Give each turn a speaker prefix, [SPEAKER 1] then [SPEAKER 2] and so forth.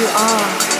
[SPEAKER 1] you are.